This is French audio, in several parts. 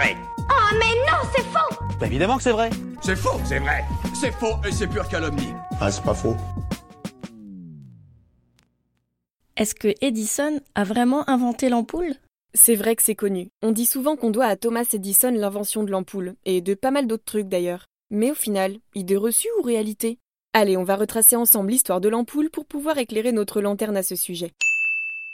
vrai. Oh mais non, c'est faux Bah évidemment que c'est vrai. C'est faux, c'est vrai. C'est faux et c'est pure calomnie. Ah, c'est pas faux. Est-ce que Edison a vraiment inventé l'ampoule? C'est vrai que c'est connu. On dit souvent qu'on doit à Thomas Edison l'invention de l'ampoule, et de pas mal d'autres trucs d'ailleurs. Mais au final, idée reçue ou réalité? Allez, on va retracer ensemble l'histoire de l'ampoule pour pouvoir éclairer notre lanterne à ce sujet.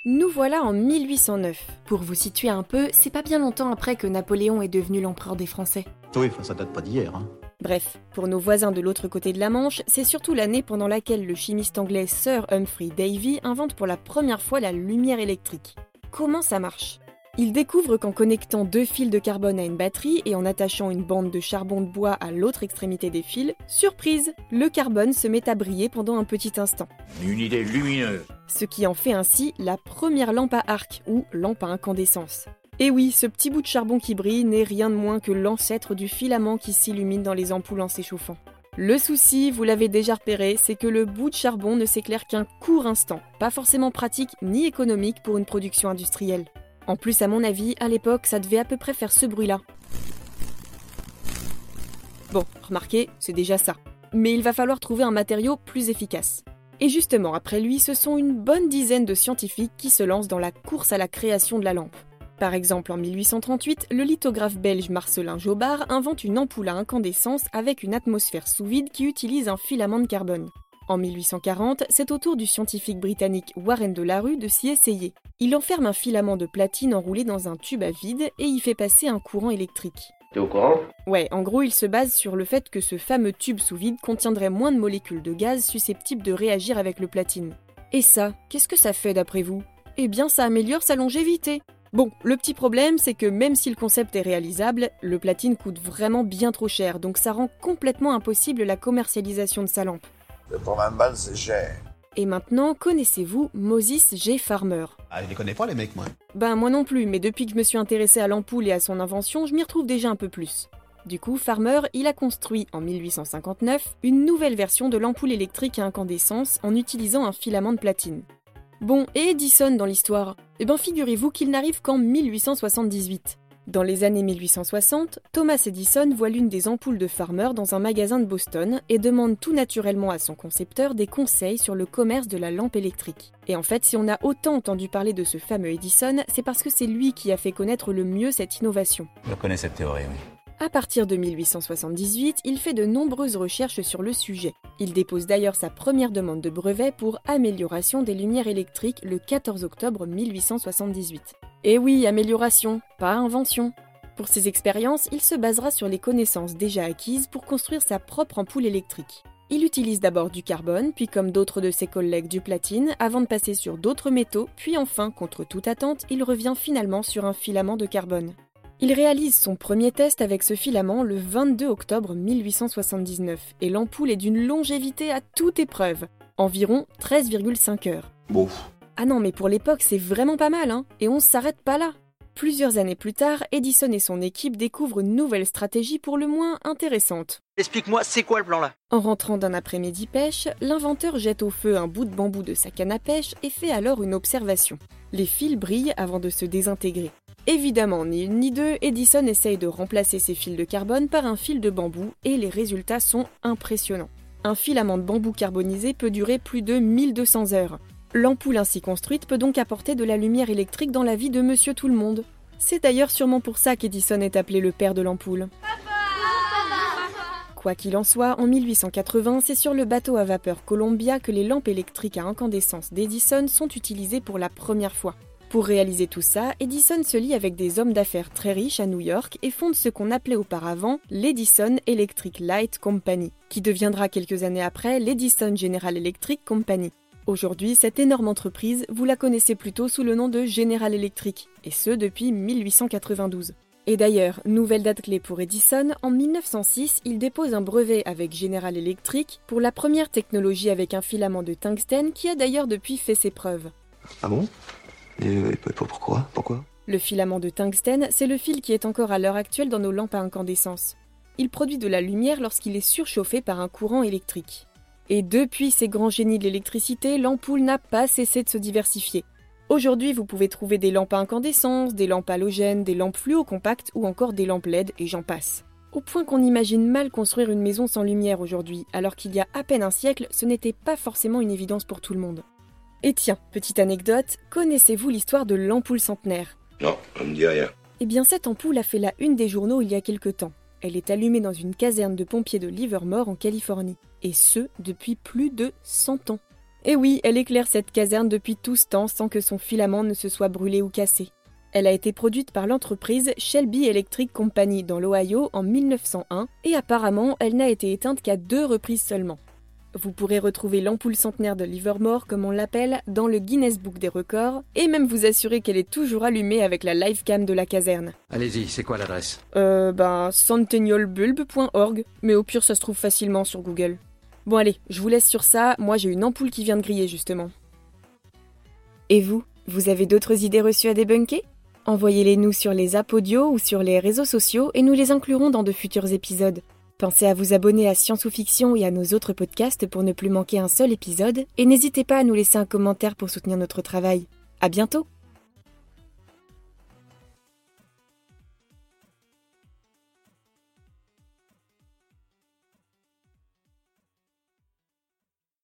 Nous voilà en 1809. Pour vous situer un peu, c'est pas bien longtemps après que Napoléon est devenu l'empereur des Français. Oui, ça date pas d'hier. Hein. Bref, pour nos voisins de l'autre côté de la Manche, c'est surtout l'année pendant laquelle le chimiste anglais Sir Humphrey Davy invente pour la première fois la lumière électrique. Comment ça marche? Il découvre qu'en connectant deux fils de carbone à une batterie et en attachant une bande de charbon de bois à l'autre extrémité des fils, surprise, le carbone se met à briller pendant un petit instant. Une idée lumineuse. Ce qui en fait ainsi la première lampe à arc ou lampe à incandescence. Et oui, ce petit bout de charbon qui brille n'est rien de moins que l'ancêtre du filament qui s'illumine dans les ampoules en s'échauffant. Le souci, vous l'avez déjà repéré, c'est que le bout de charbon ne s'éclaire qu'un court instant, pas forcément pratique ni économique pour une production industrielle. En plus, à mon avis, à l'époque, ça devait à peu près faire ce bruit-là. Bon, remarquez, c'est déjà ça. Mais il va falloir trouver un matériau plus efficace. Et justement, après lui, ce sont une bonne dizaine de scientifiques qui se lancent dans la course à la création de la lampe. Par exemple, en 1838, le lithographe belge Marcelin Jobard invente une ampoule à incandescence avec une atmosphère sous vide qui utilise un filament de carbone. En 1840, c'est au tour du scientifique britannique Warren de Larue de s'y essayer. Il enferme un filament de platine enroulé dans un tube à vide et y fait passer un courant électrique. T'es au courant? Ouais, en gros, il se base sur le fait que ce fameux tube sous vide contiendrait moins de molécules de gaz susceptibles de réagir avec le platine. Et ça, qu'est-ce que ça fait d'après vous? Eh bien, ça améliore sa longévité. Bon, le petit problème, c'est que même si le concept est réalisable, le platine coûte vraiment bien trop cher, donc ça rend complètement impossible la commercialisation de sa lampe. Pour 20 balles, c'est cher. Et maintenant, connaissez-vous Moses G. Farmer? Ah, je les connais pas, les mecs, moi. Ben moi non plus, mais depuis que je me suis intéressé à l'ampoule et à son invention, je m'y retrouve déjà un peu plus. Du coup, Farmer, il a construit en 1859 une nouvelle version de l'ampoule électrique à incandescence en utilisant un filament de platine. Bon, et Edison dans l'histoire? Eh ben figurez-vous qu'il n'arrive qu'en 1878. Dans les années 1860, Thomas Edison voit l'une des ampoules de Farmer dans un magasin de Boston et demande tout naturellement à son concepteur des conseils sur le commerce de la lampe électrique. Et en fait, si on a autant entendu parler de ce fameux Edison, c'est parce que c'est lui qui a fait connaître le mieux cette innovation. Je connais cette théorie, oui. À partir de 1878, il fait de nombreuses recherches sur le sujet. Il dépose d'ailleurs sa première demande de brevet pour amélioration des lumières électriques le 14 octobre 1878. Et oui, amélioration, pas invention. Pour ses expériences, il se basera sur les connaissances déjà acquises pour construire sa propre ampoule électrique. Il utilise d'abord du carbone, puis comme d'autres de ses collègues du platine, avant de passer sur d'autres métaux, puis enfin, contre toute attente, il revient finalement sur un filament de carbone. Il réalise son premier test avec ce filament le 22 octobre 1879, et l'ampoule est d'une longévité à toute épreuve, environ 13,5 heures. Bon. Ah non, mais pour l'époque, c'est vraiment pas mal, hein Et on s'arrête pas là Plusieurs années plus tard, Edison et son équipe découvrent une nouvelle stratégie pour le moins intéressante. Explique-moi, c'est quoi le plan là? En rentrant d'un après-midi pêche, l'inventeur jette au feu un bout de bambou de sa canne à pêche et fait alors une observation. Les fils brillent avant de se désintégrer. Évidemment, ni une ni deux, Edison essaye de remplacer ses fils de carbone par un fil de bambou et les résultats sont impressionnants. Un filament de bambou carbonisé peut durer plus de 1200 heures. L'ampoule ainsi construite peut donc apporter de la lumière électrique dans la vie de monsieur tout le monde. C'est d'ailleurs sûrement pour ça qu'Edison est appelé le père de l'ampoule. Quoi qu'il en soit, en 1880, c'est sur le bateau à vapeur Columbia que les lampes électriques à incandescence d'Edison sont utilisées pour la première fois. Pour réaliser tout ça, Edison se lie avec des hommes d'affaires très riches à New York et fonde ce qu'on appelait auparavant l'Edison Electric Light Company, qui deviendra quelques années après l'Edison General Electric Company. Aujourd'hui, cette énorme entreprise, vous la connaissez plutôt sous le nom de General Electric, et ce depuis 1892. Et d'ailleurs, nouvelle date clé pour Edison, en 1906, il dépose un brevet avec General Electric pour la première technologie avec un filament de tungstène qui a d'ailleurs depuis fait ses preuves. Ah bon? Et euh, pourquoi? Pourquoi? Le filament de tungstène, c'est le fil qui est encore à l'heure actuelle dans nos lampes à incandescence. Il produit de la lumière lorsqu'il est surchauffé par un courant électrique. Et depuis ces grands génies de l'électricité, l'ampoule n'a pas cessé de se diversifier. Aujourd'hui, vous pouvez trouver des lampes à incandescence, des lampes halogènes, des lampes fluo compactes ou encore des lampes LED et j'en passe. Au point qu'on imagine mal construire une maison sans lumière aujourd'hui, alors qu'il y a à peine un siècle, ce n'était pas forcément une évidence pour tout le monde. Et tiens, petite anecdote, connaissez-vous l'histoire de l'ampoule centenaire? Non, on me dit rien. Eh bien, cette ampoule a fait la une des journaux il y a quelque temps. Elle est allumée dans une caserne de pompiers de Livermore en Californie. Et ce, depuis plus de 100 ans. Et oui, elle éclaire cette caserne depuis tout ce temps sans que son filament ne se soit brûlé ou cassé. Elle a été produite par l'entreprise Shelby Electric Company dans l'Ohio en 1901 et apparemment elle n'a été éteinte qu'à deux reprises seulement. Vous pourrez retrouver l'ampoule centenaire de Livermore, comme on l'appelle, dans le Guinness Book des records, et même vous assurer qu'elle est toujours allumée avec la live cam de la caserne. Allez-y, c'est quoi l'adresse? Euh, ben, centennialbulb.org, mais au pire ça se trouve facilement sur Google. Bon allez, je vous laisse sur ça, moi j'ai une ampoule qui vient de griller justement. Et vous, vous avez d'autres idées reçues à débunker? Envoyez-les nous sur les apps audio ou sur les réseaux sociaux et nous les inclurons dans de futurs épisodes. Pensez à vous abonner à Science ou Fiction et à nos autres podcasts pour ne plus manquer un seul épisode, et n'hésitez pas à nous laisser un commentaire pour soutenir notre travail. À bientôt!